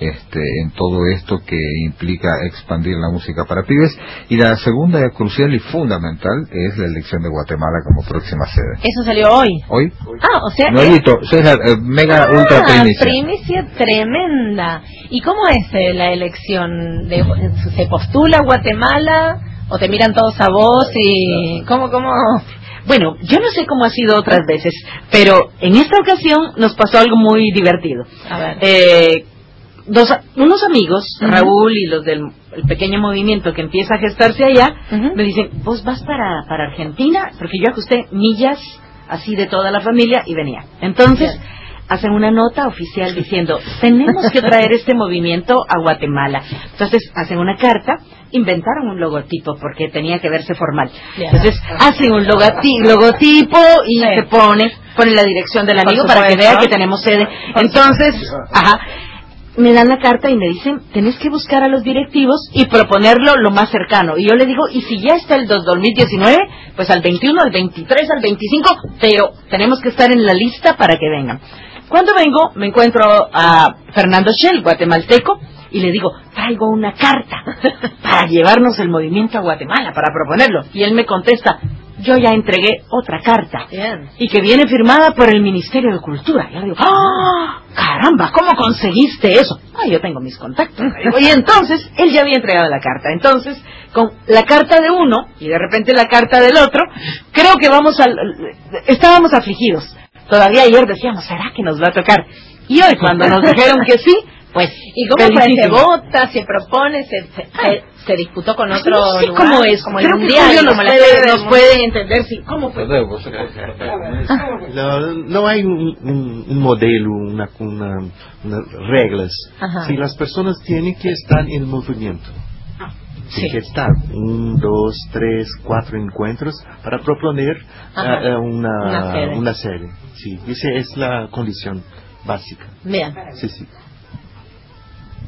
este en todo esto que implica expandir la música para pibes y la segunda crucial y fundamental es la elección de Guatemala como próxima sede Eso salió hoy. hoy Ah, o sea, Nuevito, es la eh, mega ultra Ah, primicia. primicia tremenda. ¿Y cómo es eh, la elección? De, ¿Se postula Guatemala o te miran todos a vos y cómo cómo? Bueno, yo no sé cómo ha sido otras veces, pero en esta ocasión nos pasó algo muy divertido. A ver. Eh, dos, unos amigos, Raúl y los del el pequeño movimiento que empieza a gestarse allá, me dicen, vos vas para, para Argentina, porque yo ajusté millas así de toda la familia y venía. Entonces, hacen una nota oficial diciendo, tenemos que traer este movimiento a Guatemala. Entonces, hacen una carta, inventaron un logotipo porque tenía que verse formal. Entonces, hacen un logati- logotipo y Sí. se pone, pone la dirección del amigo para que vea que tenemos sede. Entonces, ajá, me dan la carta y me dicen, tenés que buscar a los directivos y proponerlo lo más cercano. Y yo le digo, y si ya está el dos- 2019, pues al 21, al 23, al 25, pero tenemos que estar en la lista para que vengan. Cuando vengo, me encuentro a Fernando Shell, guatemalteco, y le digo, traigo una carta para llevarnos el movimiento a Guatemala, para proponerlo. Y él me contesta, yo ya entregué otra carta Bien. y que viene firmada por el Ministerio de Cultura. Y yo digo, ¡ah! ¡Caramba! ¿Cómo conseguiste eso? Ah, yo tengo mis contactos. Y entonces, él ya había entregado la carta. Entonces, con la carta de uno y de repente la carta del otro, creo que vamos al... Estábamos afligidos. Todavía ayer decíamos, ¿será que nos va a tocar? Y hoy, cuando nos dijeron que sí, pues... ¿Y cómo fue? ¿Se vota, se propone, se, se, se- se disputó con otro No sé lugar? cómo es. Como el Creo que mundial, Julio nos como la puede- nos puede entender si... ¿Cómo fue? No, no hay un, un- un modelo, una, una- una- reglas. Si las personas tienen que estar en movimiento. Tienen que estar un, dos, tres, cuatro encuentros para proponer ah, ah, una, Una sede. una serie. Sí, esa es la condición básica. Bien. Sí, sí.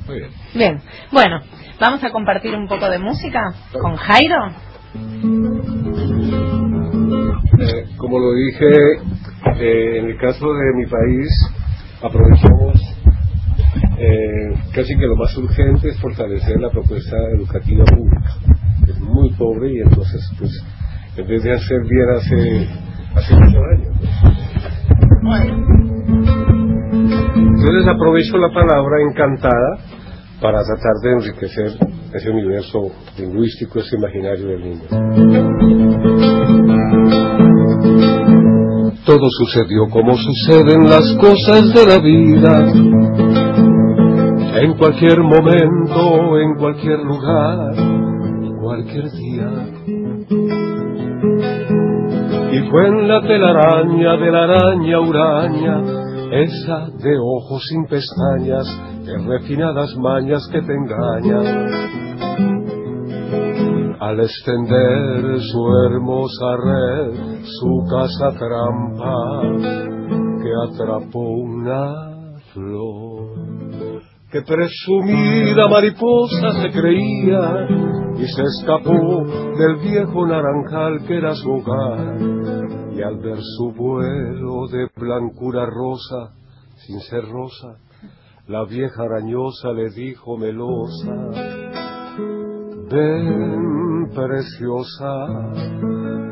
Muy bien. Bien, bueno, vamos a compartir un poco de música con Jairo. Eh, como lo dije, eh, en el caso de mi país, aprovechamos eh, casi que lo más urgente es fortalecer la propuesta educativa pública. Es muy pobre y entonces, pues, en vez de hacer bien hace, hace muchos años. ¿no? Entonces aprovecho la palabra encantada para tratar de enriquecer ese universo lingüístico, ese imaginario del niño. Todo sucedió como suceden las cosas de la vida, en cualquier momento, en cualquier lugar, cualquier día. Y fue en la telaraña de la araña uraña, esa de ojos sin pestañas, de refinadas mañas que te engañan. Al extender su hermosa red, su casa trampa, que atrapó una flor. Que presumida mariposa se creía y se escapó del viejo naranjal que era su hogar. Y al ver su vuelo de blancura rosa, sin ser rosa, la vieja arañosa le dijo melosa, ven preciosa,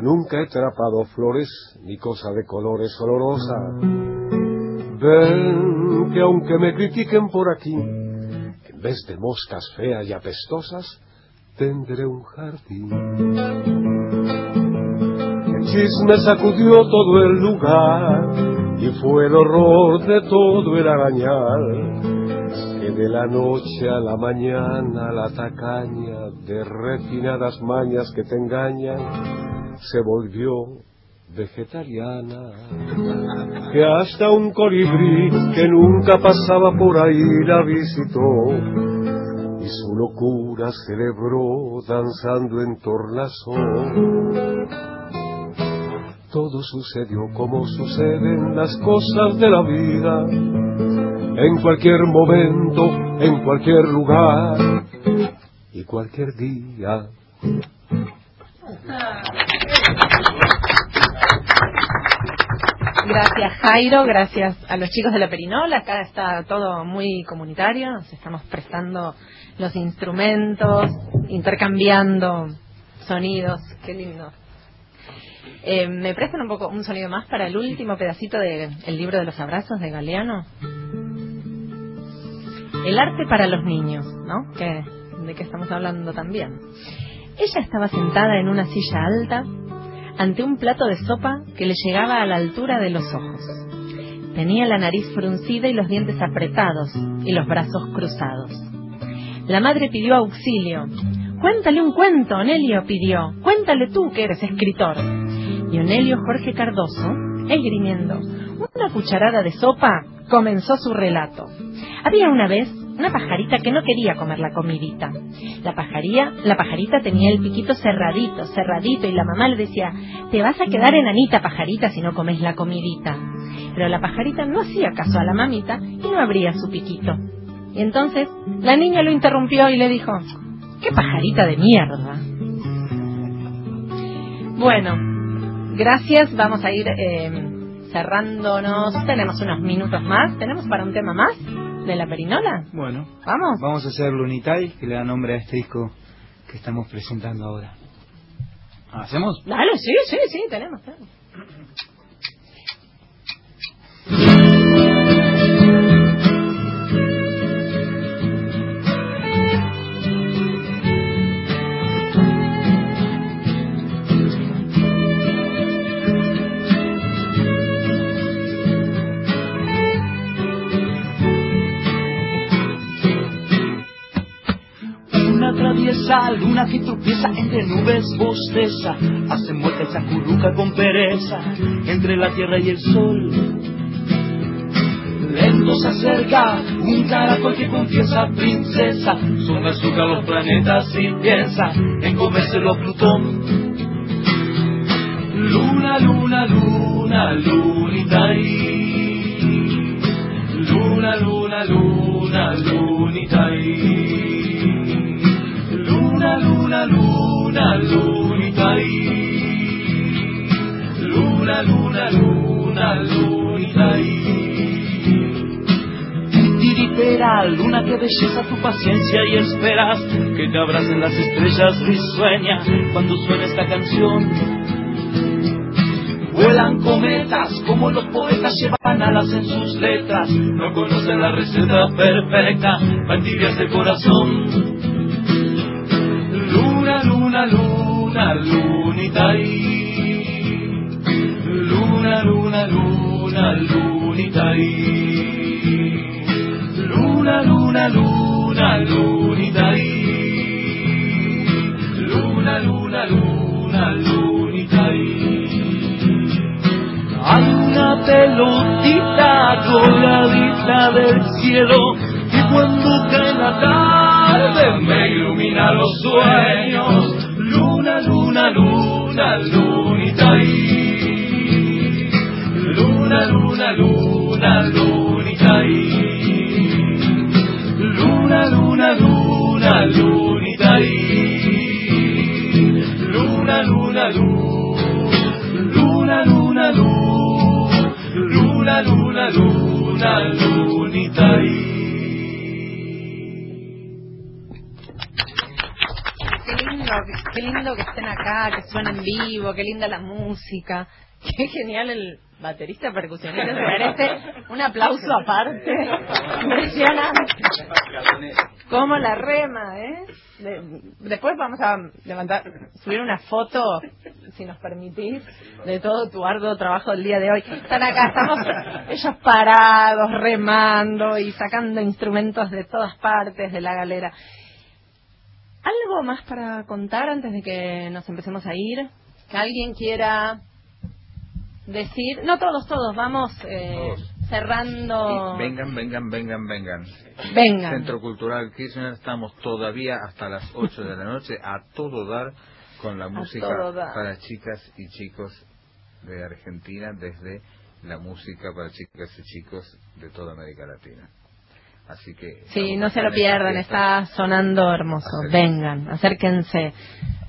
nunca he trapado flores ni cosa de colores olorosa. Ven que aunque me critiquen por aquí, en vez de moscas feas y apestosas, tendré un jardín. Chisme sacudió todo el lugar y fue el horror de todo el arañal que de la noche a la mañana la tacaña de refinadas mañas que te engañan se volvió vegetariana, que hasta un colibrí que nunca pasaba por ahí la visitó y su locura celebró danzando en tornasol. Todo sucedió como suceden las cosas de la vida, en cualquier momento, en cualquier lugar y cualquier día. Gracias Jairo, gracias a los chicos de la Perinola, acá está todo muy comunitario, nos estamos prestando los instrumentos, intercambiando sonidos, qué lindo. Eh, ¿Me prestan un poco un sonido más para el último pedacito del libro de los abrazos de Galeano? El arte para los niños, ¿no? Que, ¿De qué estamos hablando también? Ella estaba sentada en una silla alta ante un plato de sopa que le llegaba a la altura de los ojos. Tenía la nariz fruncida y los dientes apretados y los brazos cruzados. La madre pidió auxilio. Cuéntale un cuento, Onelio pidió. Cuéntale tú que eres escritor. Y Onelio Jorge Cardoso, esgrimiendo una cucharada de sopa, comenzó su relato. Había una vez una pajarita que no quería comer la comidita. La pajaría, la pajarita tenía el piquito cerradito, cerradito, y la mamá le decía, te vas a quedar enanita pajarita si no comes la comidita. Pero la pajarita no hacía caso a la mamita y no abría su piquito. Y entonces la niña lo interrumpió y le dijo, ¡qué pajarita de mierda! Bueno, gracias, vamos a ir eh, cerrándonos, tenemos unos minutos más, ¿tenemos para un tema más? de la perinola? Bueno, vamos. Vamos a hacer Lunitai, que le da nombre a este disco que estamos presentando ahora. ¿Hacemos? Dale, sí, sí, sí, tenemos. tenemos. Traviesa, luna que tropieza entre nubes bosteza, hace mueca esa curruca con pereza, entre la tierra y el sol. Lento se acerca un caracol que confiesa princesa, son azúcar los planetas y piensa en comérselo a Plutón. Luna, luna, luna, lunita ahí. Luna, luna, luna, lunita luna, luna, lunita. Luna, luna, luna, lunita ahí. Tiritera, luna, qué belleza tu paciencia y esperas que te abracen las estrellas risueña cuando suena esta canción. Vuelan cometas como los poetas llevan alas en sus letras. No conocen la receta perfecta para el corazón. Luna, lunita ahí. Luna, luna, luna, lunita ahí. Luna, luna, luna, lunita ahí. Luna, luna, luna, lunita ahí. Hay una pelotita coladita del cielo que cuando cae la tarde me ilumina los sueños. Luna, luna, luna. Luna, luna, luna, lunita ahí. Luna, luna, luna, lunita ahí. Luna, luna, luna, luna, luna, luna, luna, luna, luna, lindo, qué lindo que estén acá, que suena en vivo, qué linda la música. Qué genial el baterista percusionista, merece un aplauso aparte. Impresionante. Cómo la rema, ¿eh? De- después vamos a levantar, subir una foto, si nos permitís, de todo tu arduo trabajo del día de hoy. Están acá, estamos ellos parados, remando y sacando instrumentos de todas partes de la galera. ¿Algo más para contar antes de que nos empecemos a ir? Que alguien quiera decir. No todos, todos, vamos eh, cerrando. Vengan, vengan, vengan, vengan. Vengan. Centro Cultural Kirchner, estamos todavía hasta las 8 de la noche a todo dar con la música para chicas y chicos de Argentina, desde la música para chicas y chicos de toda América Latina. Así que. Sí, no se lo pierdan, está sonando hermoso. Vengan, acérquense.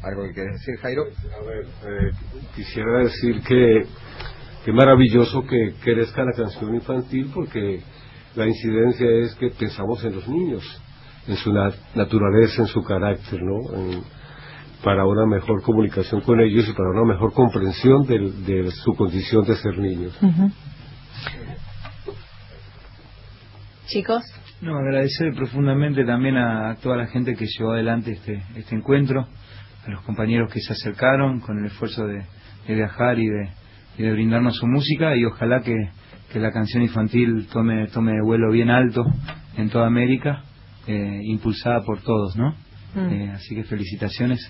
¿Algo que quieres decir, Jairo? A ver, eh, quisiera decir que qué maravilloso que crezca la canción infantil porque la incidencia es que pensamos en los niños, en su na- naturaleza, en su carácter, ¿no? En- para una mejor comunicación con ellos y para una mejor comprensión del- de su condición de ser niños. Chicos. No, agradecer profundamente también a toda la gente que llevó adelante este, este encuentro, a los compañeros que se acercaron con el esfuerzo de, de viajar y de, y de brindarnos su música y ojalá que, que la canción infantil tome, tome vuelo bien alto en toda América, eh, impulsada por todos, ¿no? Mm. Eh, así que felicitaciones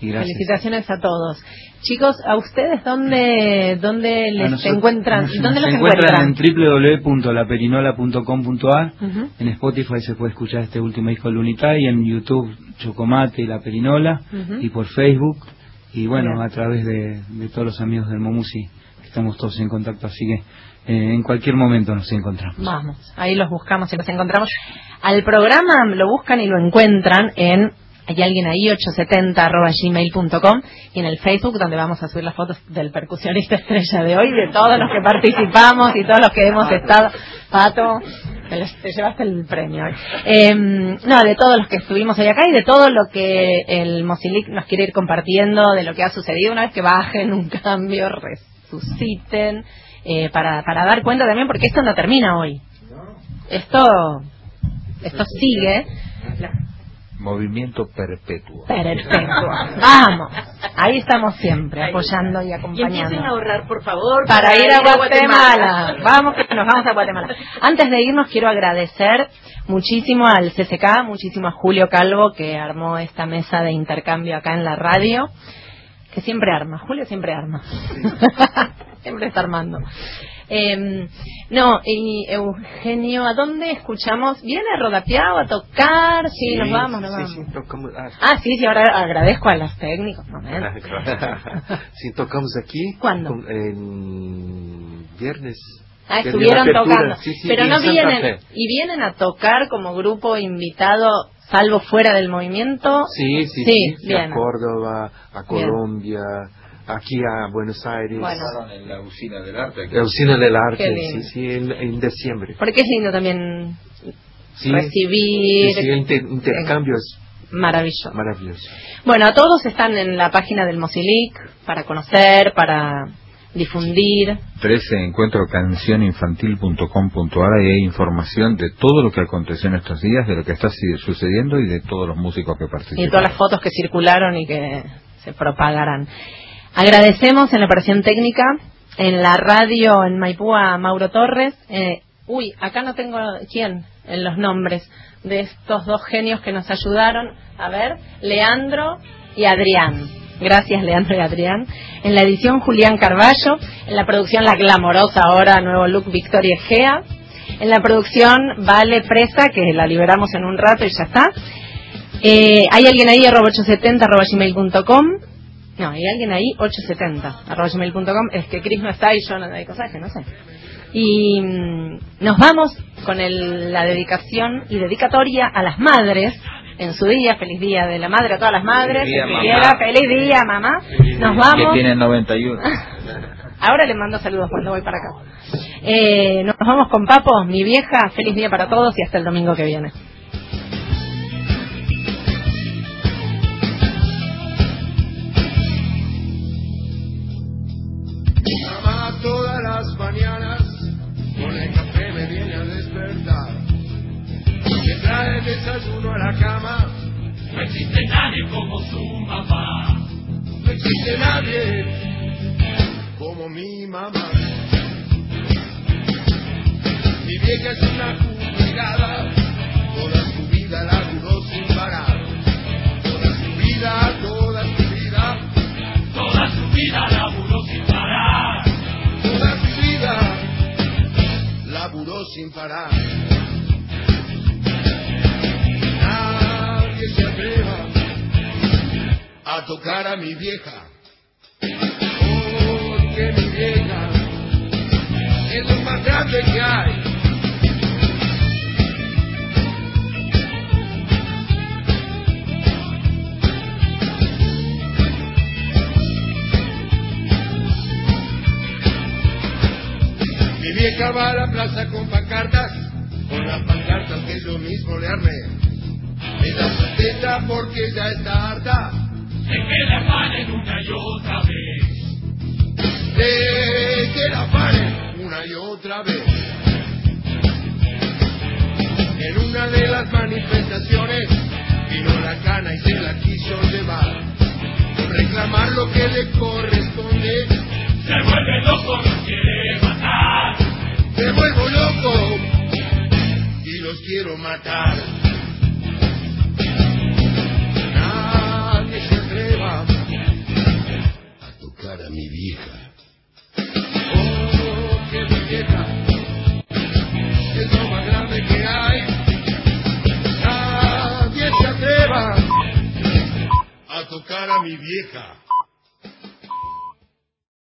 y. Felicitaciones a todos. Chicos, ¿a ustedes dónde, dónde les nosotros- encuentran? nos- ¿Dónde se los encuentran encuentran? en www.laperinola.com.ar. En Spotify se puede escuchar este último disco Lunita y en YouTube Chocomate y La Perinola y por Facebook y bueno, Bien. a través de, de todos los amigos del Momusi estamos todos en contacto, así que eh, en cualquier momento nos encontramos. Vamos, ahí los buscamos y los encontramos. Al programa lo buscan y lo encuentran en hay alguien ahí 870 arroba gmail.com y en el Facebook donde vamos a subir las fotos del percusionista estrella de hoy, de todos los que participamos y todos los que hemos estado. Pato, te, llevaste el premio. Eh, no, de todos los que estuvimos hoy acá y de todo lo que el Mosilic nos quiere ir compartiendo, de lo que ha sucedido una vez que bajen un cambio, resuciten, eh, para, para dar cuenta también, porque esto no termina hoy. Esto, esto sigue. Movimiento perpetuo. Perfecto. Vamos. Ahí estamos siempre, apoyando y Y acompañando. empiecen a ahorrar, por favor, para ir a Guatemala. Vamos que nos vamos a Guatemala. Antes de irnos quiero agradecer muchísimo al CCK, muchísimo a Julio Calvo que armó esta mesa de intercambio acá en la radio, que siempre arma, Julio siempre arma. siempre está armando. Eh, no, y Eugenio, ¿a dónde escuchamos? ¿Viene Rodapiao a tocar? Sí, nos vamos, nos vamos. Sí, tocamos, ah, Ah, sí, sí, ahora agradezco a los técnicos. momento. sí, tocamos aquí. ¿Cuándo? con- en viernes. Ah, estuvieron tocando. Sí, sí, Pero no vienen, y vienen a tocar como grupo invitado, salvo fuera del movimiento. Sí, sí, sí. a Córdoba, a Bien. Aquí a Buenos Aires. Bueno. en la usina del arte. La usina del arte, sí, sí, en, en diciembre. Porque es lindo también Sí, recibir. sí, inter- intercambio es Maravilloso. maravilloso. Bueno, todos están en la página del Mosilic para conocer, para difundir. 13 encuentro cancioninfantil.com.ar y hay información de todo lo que aconteció en estos días, de lo que está sucediendo y de todos los músicos que y participan. todas las fotos que circularon y que se propagarán. Agradecemos en la operación técnica, en la radio en Maipú a Mauro Torres. Eh, uy, acá no tengo quién en los nombres de estos dos genios que nos ayudaron. A ver, Leandro y Adrián. Gracias, Leandro y Adrián. En la edición, Julián Carballo. En la producción, la glamorosa ahora, nuevo look, Victoria Egea. En la producción, Vale Presa, que la liberamos en un rato y ya está. Eh, ¿Hay alguien ahí? arroba 870 arroba gmail.com. No, hay alguien ahí, 870 arroba gmail.com. Es que Chris no está y yo no hay cosas que no sé. Y mm, nos vamos con el- la dedicación y dedicatoria a las madres en su día. Feliz día de la madre a todas las madres. Feliz día, que mamá. quiera, feliz día, mamá. Nos Que vamos. tiene 91. Ahora le mando saludos cuando voy para acá. Eh, nos vamos con Papo, mi vieja. Feliz día para todos y hasta el domingo que viene. Las mañanas con el café me viene a despertar. Me trae el desayuno a la cama. No existe nadie como su mamá. No existe nadie como mi mamá. Mi vieja es una jubilada, toda su vida laburó sin parar. Toda su vida, toda sin parar. Nadie se atreva a tocar a mi vieja. Porque mi vieja es lo más grande que hay. Vieja va a la plaza con pancartas, con las pancartas que yo mismo le armé. Me da contenta porque ya está harta. De que la paren una y otra vez. De que la paren una y otra vez. En una de las manifestaciones vino la cana y se la quiso llevar. Reclamar lo que le corresponde. Se vuelve loco, los quiere matar. Me vuelvo loco y los quiero matar. Nadie se atreva a tocar a mi vieja. Oh, que mi vieja es lo más grande que hay. Nadie se atreva a tocar a mi vieja.